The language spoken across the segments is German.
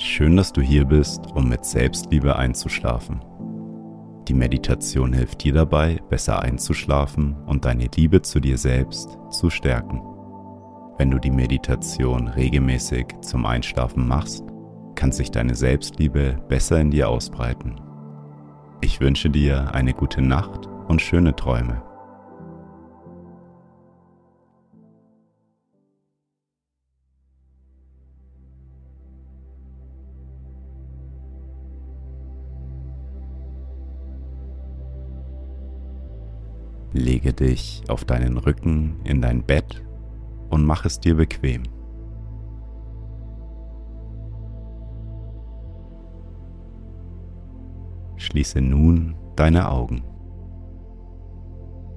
Schön, dass du hier bist, um mit Selbstliebe einzuschlafen. Die Meditation hilft dir dabei, besser einzuschlafen und deine Liebe zu dir selbst zu stärken. Wenn du die Meditation regelmäßig zum Einschlafen machst, kann sich deine Selbstliebe besser in dir ausbreiten. Ich wünsche dir eine gute Nacht und schöne Träume. Lege dich auf deinen Rücken in dein Bett und mach es dir bequem. Schließe nun deine Augen.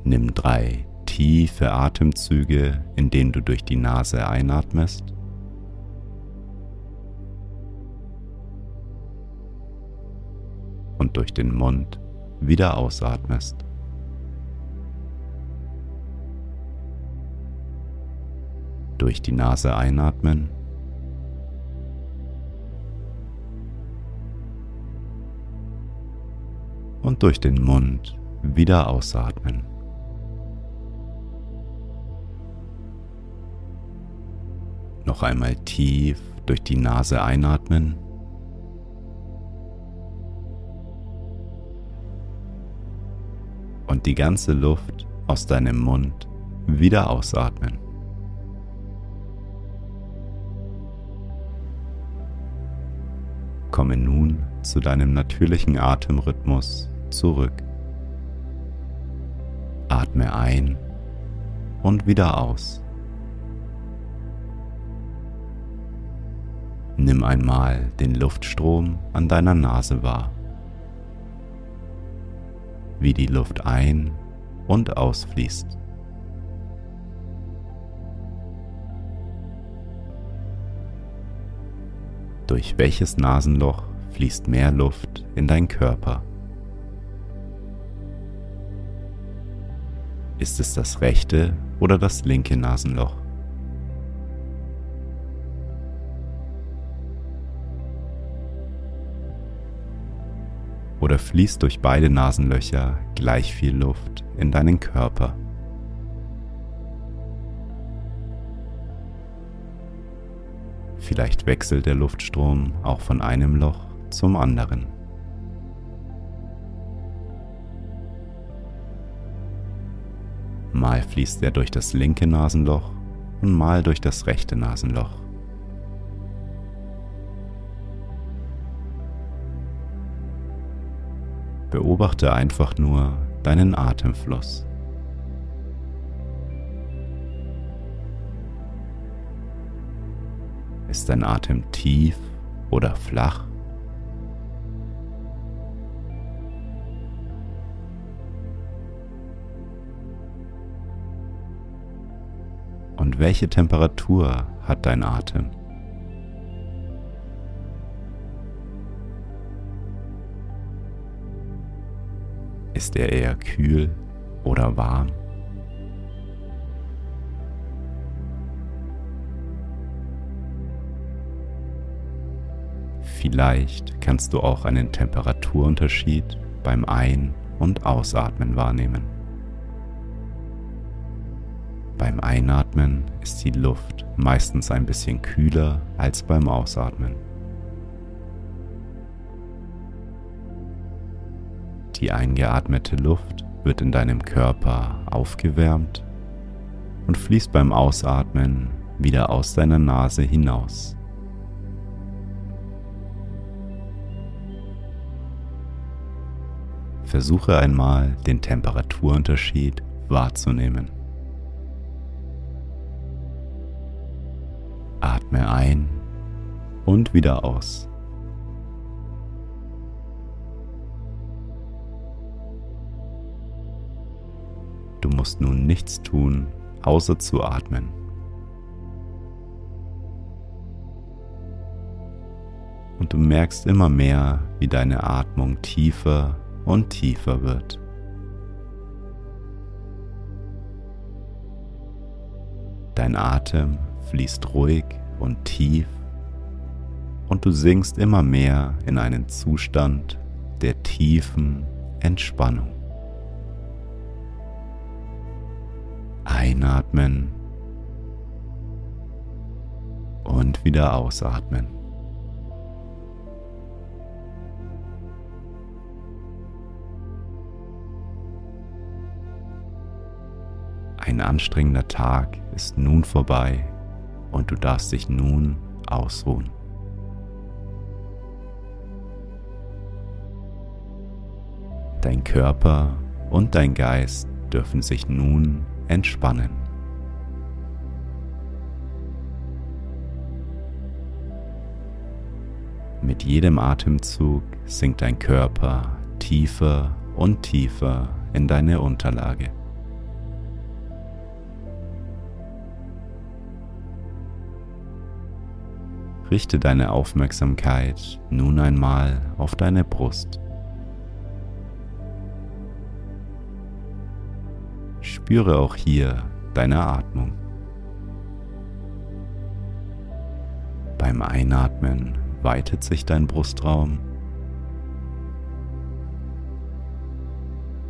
Nimm drei tiefe Atemzüge, in denen du durch die Nase einatmest und durch den Mund wieder ausatmest. Durch die Nase einatmen. Und durch den Mund wieder ausatmen. Noch einmal tief durch die Nase einatmen. Und die ganze Luft aus deinem Mund wieder ausatmen. Komme nun zu deinem natürlichen Atemrhythmus zurück. Atme ein und wieder aus. Nimm einmal den Luftstrom an deiner Nase wahr, wie die Luft ein- und ausfließt. Durch welches Nasenloch fließt mehr Luft in dein Körper? Ist es das rechte oder das linke Nasenloch? Oder fließt durch beide Nasenlöcher gleich viel Luft in deinen Körper? Vielleicht wechselt der Luftstrom auch von einem Loch zum anderen. Mal fließt er durch das linke Nasenloch und mal durch das rechte Nasenloch. Beobachte einfach nur deinen Atemfluss. Ist dein Atem tief oder flach? Und welche Temperatur hat dein Atem? Ist er eher kühl oder warm? Vielleicht kannst du auch einen Temperaturunterschied beim Ein- und Ausatmen wahrnehmen. Beim Einatmen ist die Luft meistens ein bisschen kühler als beim Ausatmen. Die eingeatmete Luft wird in deinem Körper aufgewärmt und fließt beim Ausatmen wieder aus deiner Nase hinaus. Versuche einmal den Temperaturunterschied wahrzunehmen. Atme ein und wieder aus. Du musst nun nichts tun, außer zu atmen. Und du merkst immer mehr, wie deine Atmung tiefer und und tiefer wird. Dein Atem fließt ruhig und tief und du sinkst immer mehr in einen Zustand der tiefen Entspannung. Einatmen und wieder ausatmen. Ein anstrengender Tag ist nun vorbei und du darfst dich nun ausruhen. Dein Körper und dein Geist dürfen sich nun entspannen. Mit jedem Atemzug sinkt dein Körper tiefer und tiefer in deine Unterlage. Richte deine Aufmerksamkeit nun einmal auf deine Brust. Spüre auch hier deine Atmung. Beim Einatmen weitet sich dein Brustraum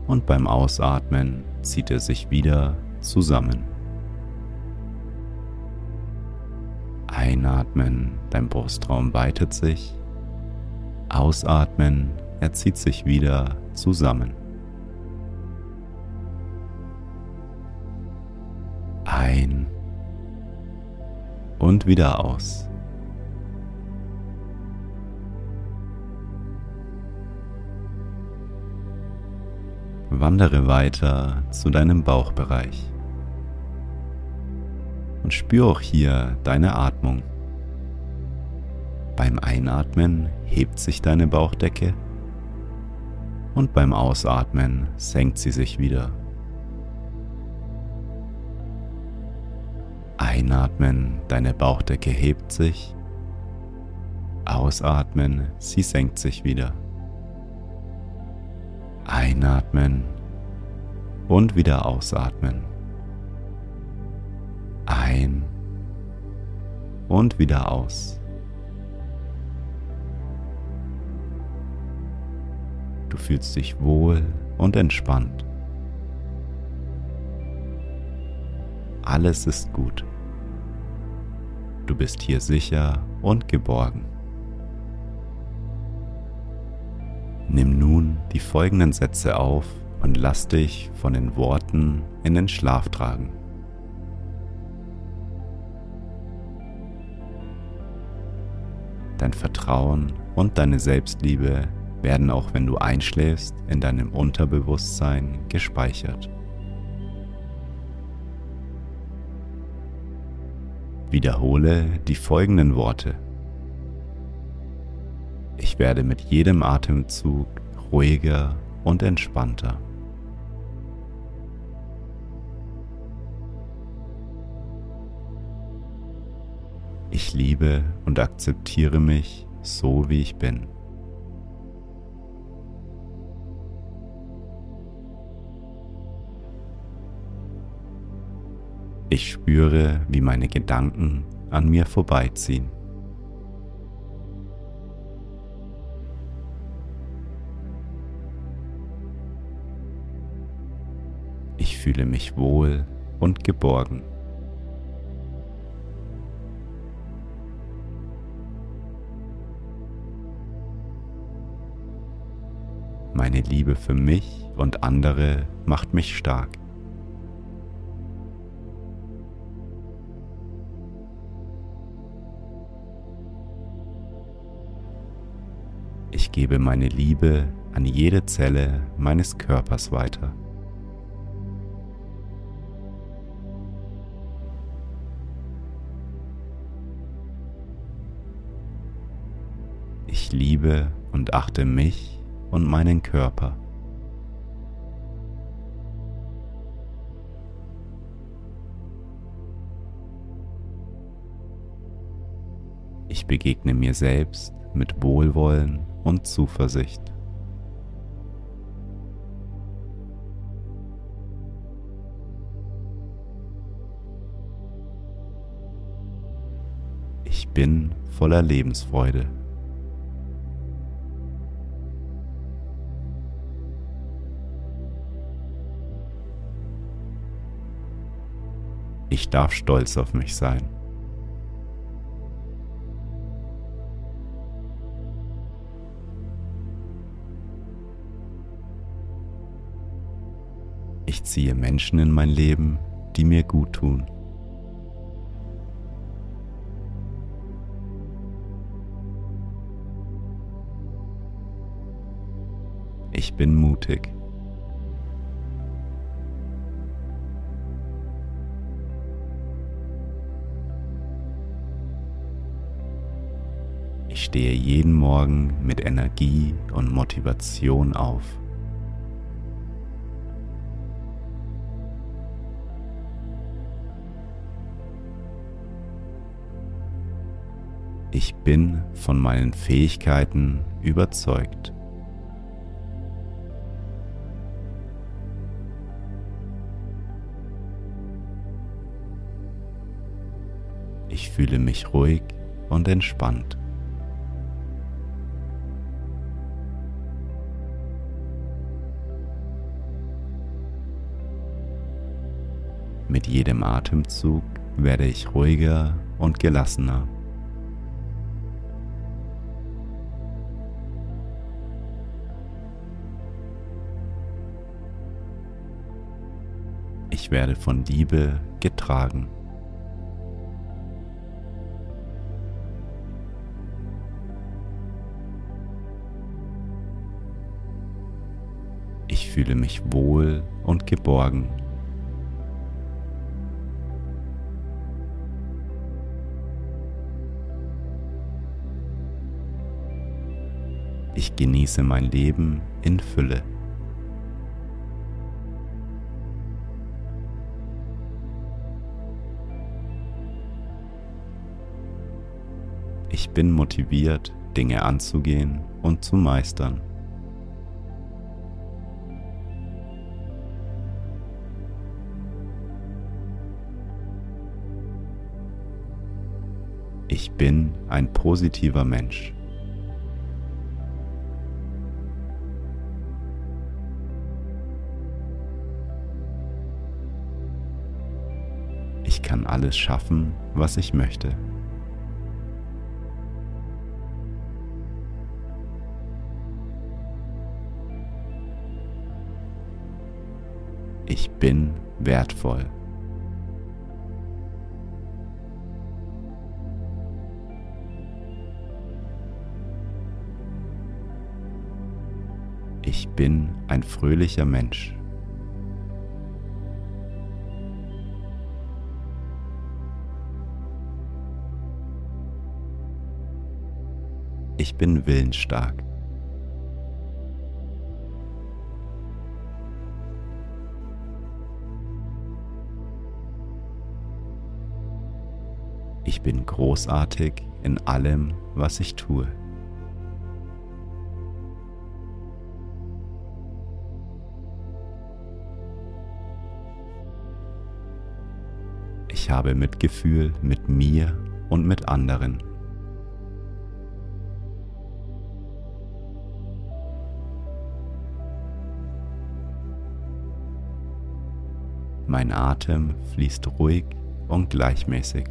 und beim Ausatmen zieht er sich wieder zusammen. Einatmen, dein Brustraum weitet sich. Ausatmen, er zieht sich wieder zusammen. Ein und wieder aus. Wandere weiter zu deinem Bauchbereich und spür auch hier deine Atmung. Beim Einatmen hebt sich deine Bauchdecke und beim Ausatmen senkt sie sich wieder. Einatmen, deine Bauchdecke hebt sich. Ausatmen, sie senkt sich wieder. Einatmen und wieder ausatmen. Ein und wieder aus. Du fühlst dich wohl und entspannt. Alles ist gut. Du bist hier sicher und geborgen. Nimm nun die folgenden Sätze auf und lass dich von den Worten in den Schlaf tragen. Dein Vertrauen und deine Selbstliebe werden auch wenn du einschläfst in deinem Unterbewusstsein gespeichert. Wiederhole die folgenden Worte. Ich werde mit jedem Atemzug ruhiger und entspannter. Liebe und akzeptiere mich so, wie ich bin. Ich spüre, wie meine Gedanken an mir vorbeiziehen. Ich fühle mich wohl und geborgen. Meine Liebe für mich und andere macht mich stark. Ich gebe meine Liebe an jede Zelle meines Körpers weiter. Ich liebe und achte mich und meinen Körper. Ich begegne mir selbst mit Wohlwollen und Zuversicht. Ich bin voller Lebensfreude. Ich darf stolz auf mich sein. Ich ziehe Menschen in mein Leben, die mir gut tun. Ich bin mutig. Stehe jeden Morgen mit Energie und Motivation auf. Ich bin von meinen Fähigkeiten überzeugt. Ich fühle mich ruhig und entspannt. Jedem Atemzug werde ich ruhiger und gelassener. Ich werde von Liebe getragen. Ich fühle mich wohl und geborgen. Ich genieße mein Leben in Fülle. Ich bin motiviert, Dinge anzugehen und zu meistern. Ich bin ein positiver Mensch. Alles schaffen, was ich möchte. Ich bin wertvoll. Ich bin ein fröhlicher Mensch. Bin willensstark. Ich bin großartig in allem, was ich tue. Ich habe Mitgefühl mit mir und mit anderen. Mein Atem fließt ruhig und gleichmäßig.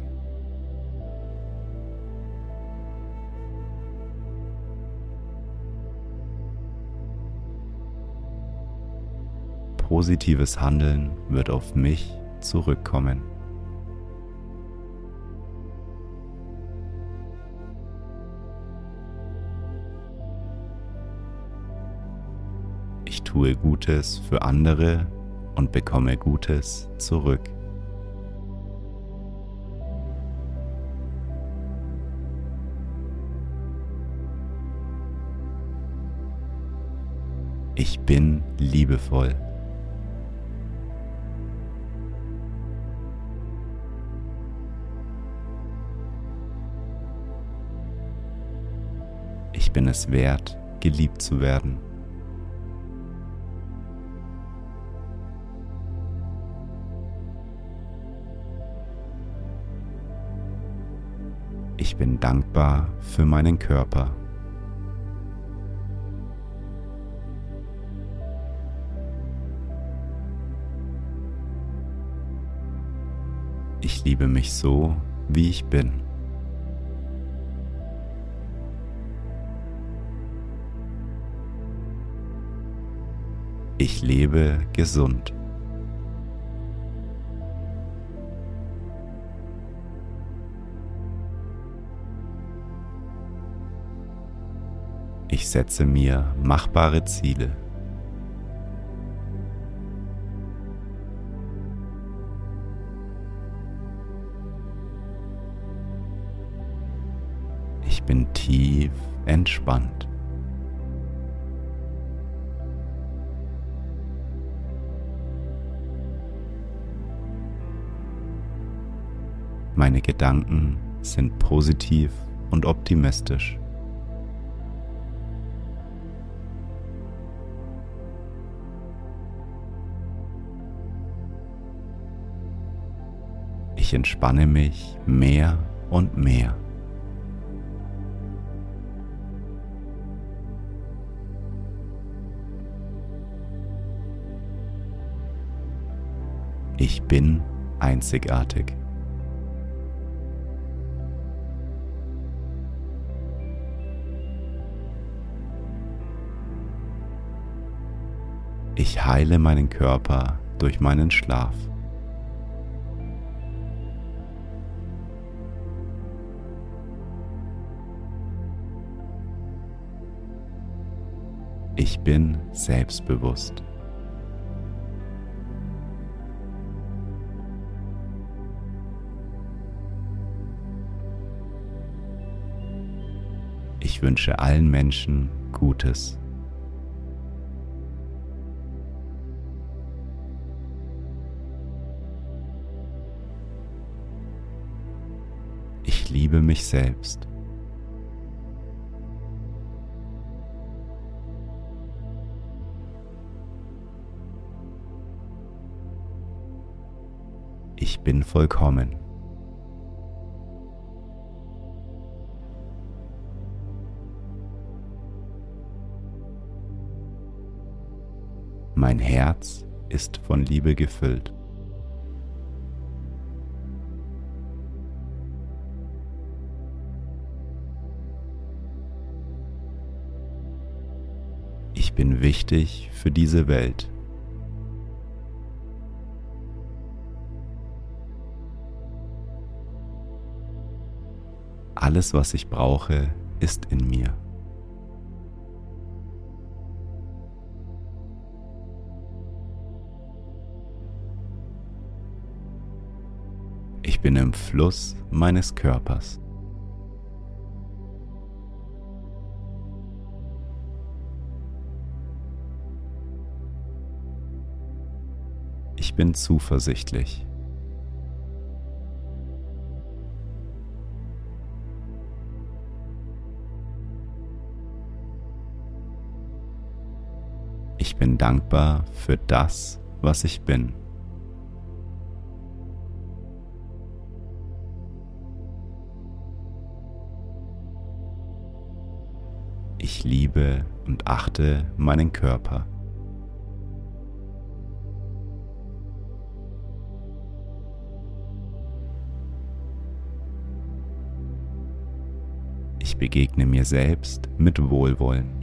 Positives Handeln wird auf mich zurückkommen. Ich tue Gutes für andere und bekomme Gutes zurück. Ich bin liebevoll. Ich bin es wert, geliebt zu werden. Ich bin dankbar für meinen Körper. Ich liebe mich so, wie ich bin. Ich lebe gesund. Ich setze mir machbare Ziele. Ich bin tief entspannt. Meine Gedanken sind positiv und optimistisch. Ich entspanne mich mehr und mehr. Ich bin einzigartig. Ich heile meinen Körper durch meinen Schlaf. Ich bin selbstbewusst. Ich wünsche allen Menschen Gutes. Ich liebe mich selbst. Ich bin vollkommen. Mein Herz ist von Liebe gefüllt. Ich bin wichtig für diese Welt. Alles, was ich brauche, ist in mir. Ich bin im Fluss meines Körpers. Ich bin zuversichtlich. Dankbar für das, was ich bin. Ich liebe und achte meinen Körper. Ich begegne mir selbst mit Wohlwollen.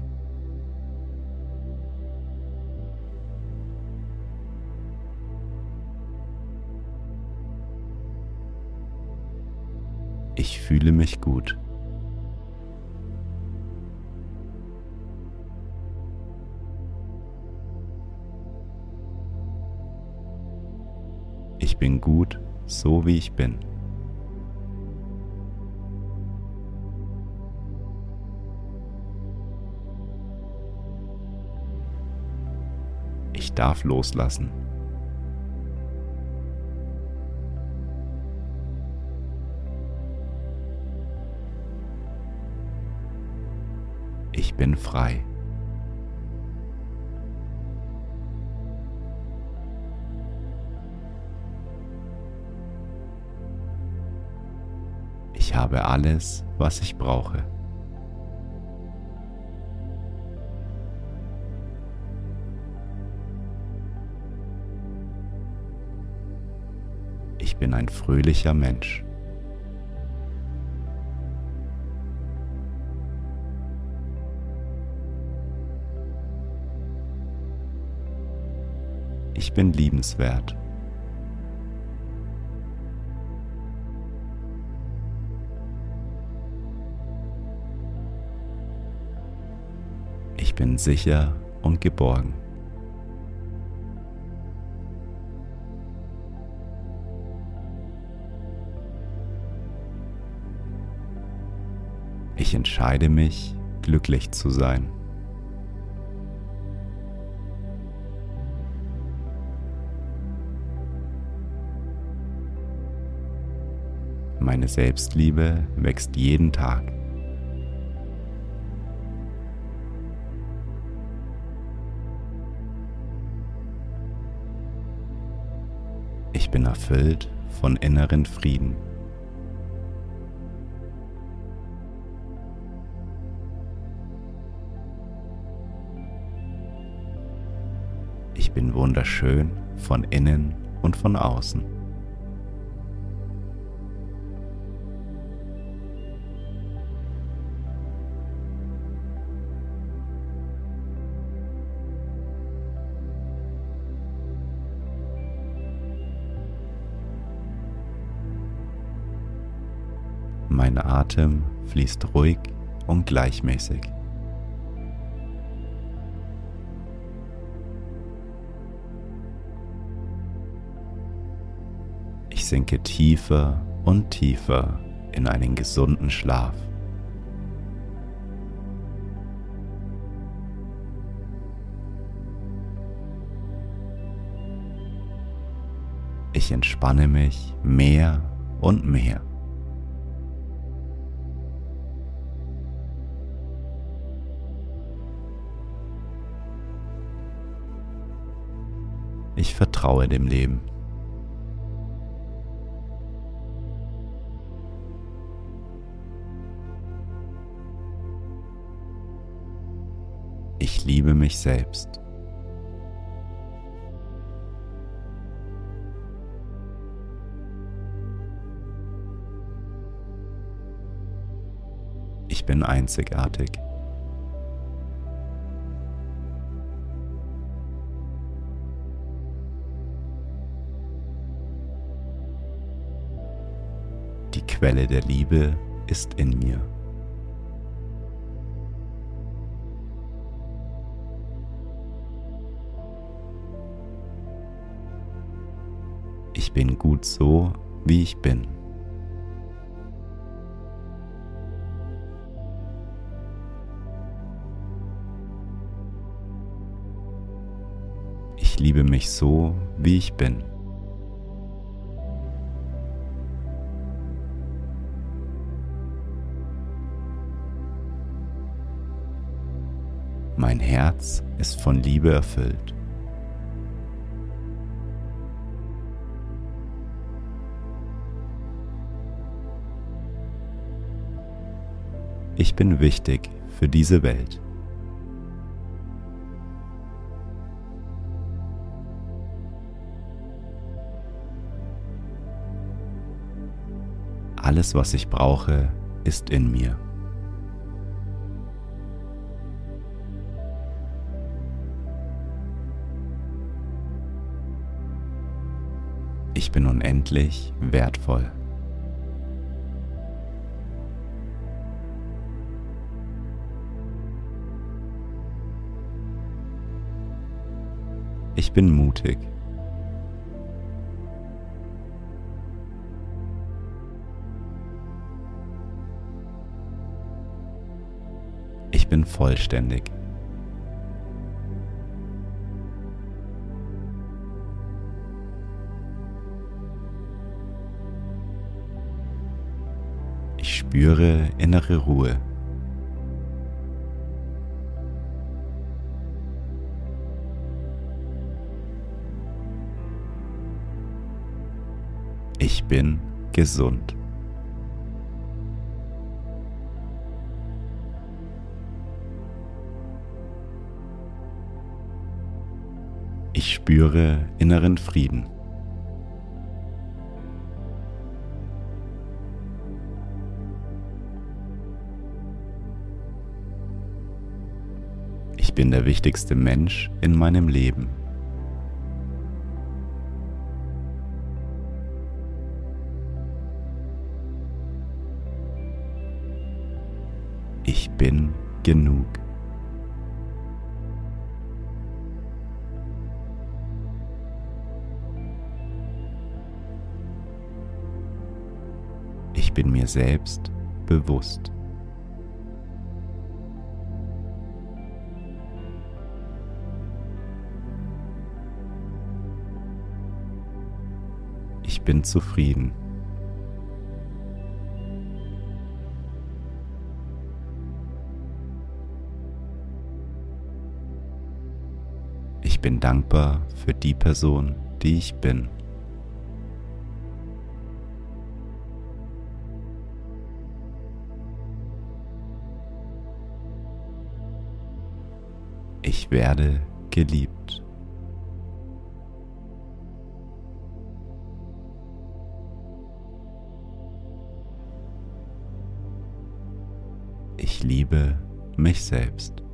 Ich fühle mich gut. Ich bin gut, so wie ich bin. Ich darf loslassen. Bin frei. Ich habe alles, was ich brauche. Ich bin ein fröhlicher Mensch. Ich bin liebenswert. Ich bin sicher und geborgen. Ich entscheide mich, glücklich zu sein. Meine Selbstliebe wächst jeden Tag. Ich bin erfüllt von inneren Frieden. Ich bin wunderschön von innen und von außen. Atem fließt ruhig und gleichmäßig. Ich sinke tiefer und tiefer in einen gesunden Schlaf. Ich entspanne mich mehr und mehr. Ich vertraue dem Leben. Ich liebe mich selbst. Ich bin einzigartig. Quelle der Liebe ist in mir. Ich bin gut so, wie ich bin. Ich liebe mich so, wie ich bin. Mein Herz ist von Liebe erfüllt. Ich bin wichtig für diese Welt. Alles, was ich brauche, ist in mir. Bin unendlich wertvoll. Ich bin mutig. Ich bin vollständig. Spüre innere Ruhe. Ich bin gesund. Ich spüre inneren Frieden. Bin der wichtigste Mensch in meinem Leben. Ich bin genug. Ich bin mir selbst bewusst. Ich bin zufrieden. Ich bin dankbar für die Person, die ich bin. Ich werde geliebt. Liebe mich selbst.